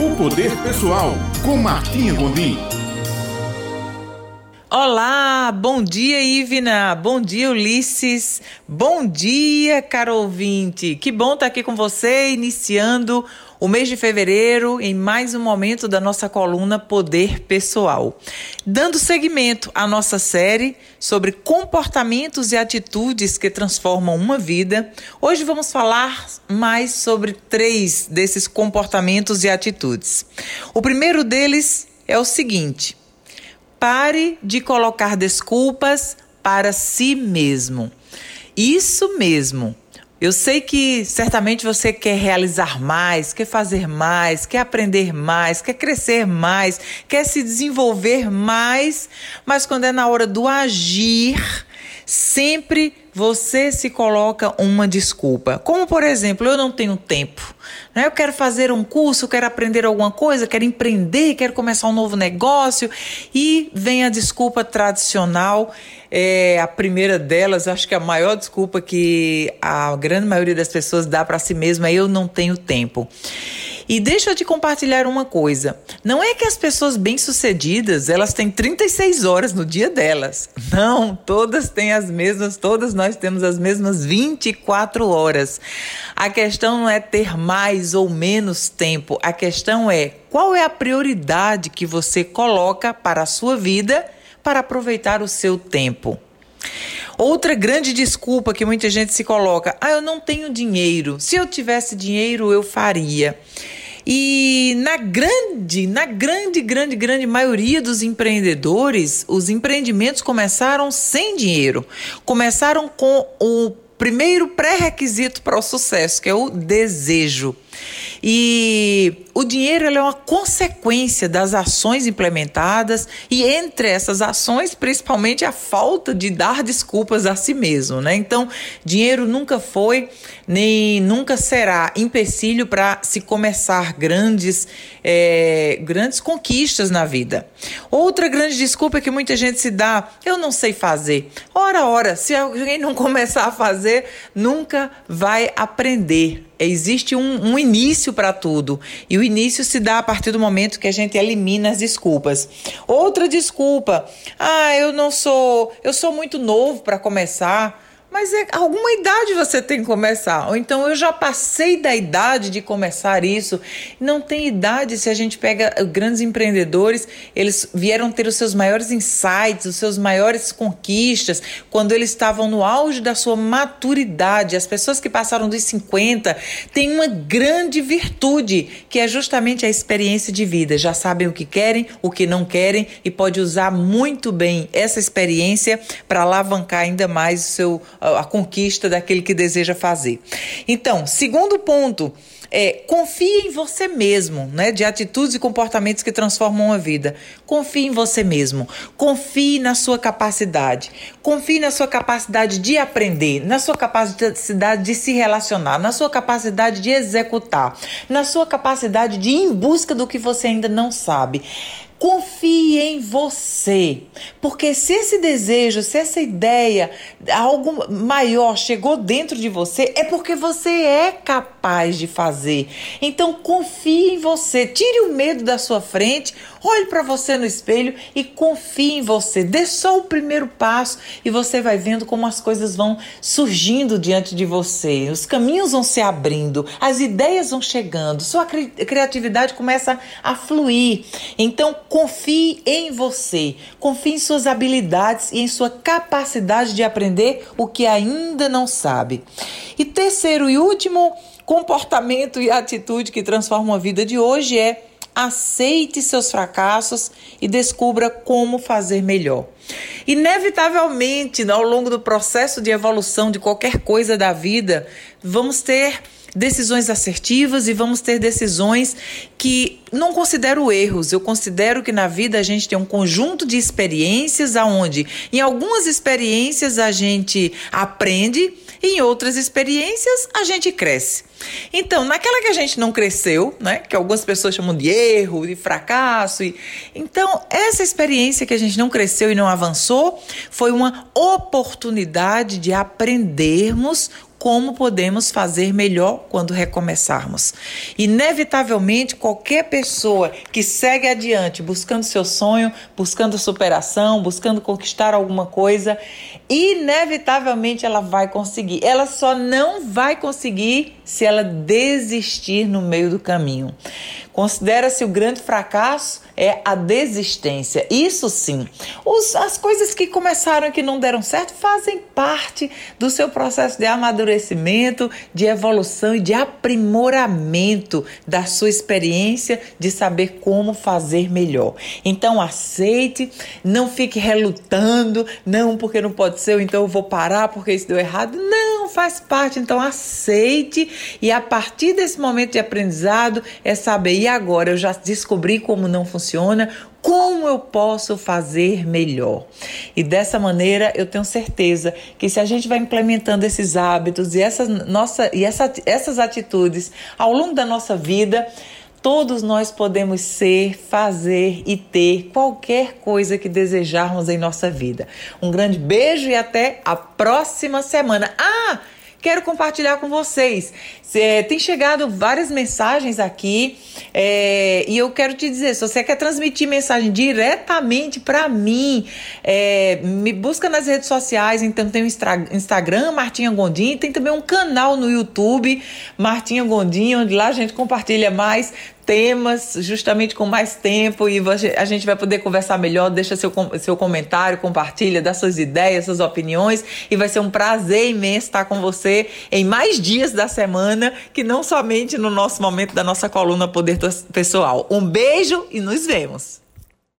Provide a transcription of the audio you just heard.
O Poder Pessoal, com Martinha Gondim. Olá, bom dia Ivna, bom dia Ulisses, bom dia caro ouvinte, que bom estar aqui com você iniciando o mês de fevereiro em mais um momento da nossa coluna Poder Pessoal. Dando seguimento à nossa série sobre comportamentos e atitudes que transformam uma vida, hoje vamos falar mais sobre três desses comportamentos e atitudes. O primeiro deles é o seguinte Pare de colocar desculpas para si mesmo. Isso mesmo. Eu sei que certamente você quer realizar mais, quer fazer mais, quer aprender mais, quer crescer mais, quer se desenvolver mais, mas quando é na hora do agir, sempre você se coloca uma desculpa. Como, por exemplo, eu não tenho tempo. Né? Eu quero fazer um curso, quero aprender alguma coisa, quero empreender, quero começar um novo negócio. E vem a desculpa tradicional. É, a primeira delas, acho que a maior desculpa que a grande maioria das pessoas dá para si mesma é eu não tenho tempo. E deixa eu te compartilhar uma coisa. Não é que as pessoas bem-sucedidas, elas têm 36 horas no dia delas. Não, todas têm as mesmas, todas nós temos as mesmas 24 horas. A questão não é ter mais ou menos tempo, a questão é qual é a prioridade que você coloca para a sua vida para aproveitar o seu tempo. Outra grande desculpa que muita gente se coloca: ah, eu não tenho dinheiro. Se eu tivesse dinheiro, eu faria. E na grande, na grande, grande, grande maioria dos empreendedores, os empreendimentos começaram sem dinheiro. Começaram com o primeiro pré-requisito para o sucesso, que é o desejo. E o dinheiro é uma consequência das ações implementadas e entre essas ações, principalmente a falta de dar desculpas a si mesmo, né? Então, dinheiro nunca foi nem nunca será empecilho para se começar grandes, é, grandes conquistas na vida. Outra grande desculpa que muita gente se dá, eu não sei fazer. Ora, ora, se alguém não começar a fazer, nunca vai aprender. Existe um, um início para tudo. E o início se dá a partir do momento que a gente elimina as desculpas. Outra desculpa. Ah, eu não sou. Eu sou muito novo para começar. Mas é, alguma idade você tem que começar. Ou então eu já passei da idade de começar isso. Não tem idade se a gente pega grandes empreendedores, eles vieram ter os seus maiores insights, os seus maiores conquistas quando eles estavam no auge da sua maturidade. As pessoas que passaram dos 50 têm uma grande virtude, que é justamente a experiência de vida. Já sabem o que querem, o que não querem e pode usar muito bem essa experiência para alavancar ainda mais o seu a conquista daquele que deseja fazer. Então, segundo ponto, é, confie em você mesmo, né? De atitudes e comportamentos que transformam a vida. Confie em você mesmo. Confie na sua capacidade. Confie na sua capacidade de aprender, na sua capacidade de se relacionar, na sua capacidade de executar, na sua capacidade de ir em busca do que você ainda não sabe. Confie em você, porque se esse desejo, se essa ideia, algo maior chegou dentro de você, é porque você é capaz de fazer. Então confie em você, tire o medo da sua frente, olhe para você no espelho e confie em você. Dê só o primeiro passo e você vai vendo como as coisas vão surgindo diante de você. Os caminhos vão se abrindo, as ideias vão chegando, sua cri criatividade começa a fluir. Então Confie em você, confie em suas habilidades e em sua capacidade de aprender o que ainda não sabe. E terceiro e último comportamento e atitude que transforma a vida de hoje é aceite seus fracassos e descubra como fazer melhor. Inevitavelmente, ao longo do processo de evolução de qualquer coisa da vida, vamos ter decisões assertivas e vamos ter decisões que não considero erros. Eu considero que na vida a gente tem um conjunto de experiências aonde em algumas experiências a gente aprende em outras experiências a gente cresce. Então, naquela que a gente não cresceu, né, que algumas pessoas chamam de erro, de fracasso, e então essa experiência que a gente não cresceu e não avançou foi uma oportunidade de aprendermos como podemos fazer melhor quando recomeçarmos. Inevitavelmente, qualquer pessoa que segue adiante buscando seu sonho, buscando superação, buscando conquistar alguma coisa, inevitavelmente ela vai conseguir. Ela só não vai conseguir se ela desistir no meio do caminho. Considera-se o grande fracasso é a desistência. Isso sim. Os, as coisas que começaram e que não deram certo fazem parte do seu processo de amadurecimento, de evolução e de aprimoramento da sua experiência de saber como fazer melhor. Então aceite, não fique relutando, não porque não pode ser, então eu vou parar porque isso deu errado. Não, faz parte. Então aceite e a partir desse momento de aprendizado é saber e agora eu já descobri como não funciona, como eu posso fazer melhor? E dessa maneira eu tenho certeza que se a gente vai implementando esses hábitos e, essa nossa, e essa, essas atitudes ao longo da nossa vida, todos nós podemos ser, fazer e ter qualquer coisa que desejarmos em nossa vida. Um grande beijo e até a próxima semana. Ah! Quero compartilhar com vocês. É, tem chegado várias mensagens aqui é, e eu quero te dizer: se você quer transmitir mensagem diretamente para mim, é, me busca nas redes sociais. Então, tem o Instagram, Martinha Gondim, tem também um canal no YouTube, Martinha Gondim, onde lá a gente compartilha mais temas, justamente com mais tempo, e a gente vai poder conversar melhor. Deixa seu, seu comentário, compartilha, dá suas ideias, suas opiniões, e vai ser um prazer imenso estar com você em mais dias da semana, que não somente no nosso momento da nossa coluna Poder Pessoal. Um beijo e nos vemos!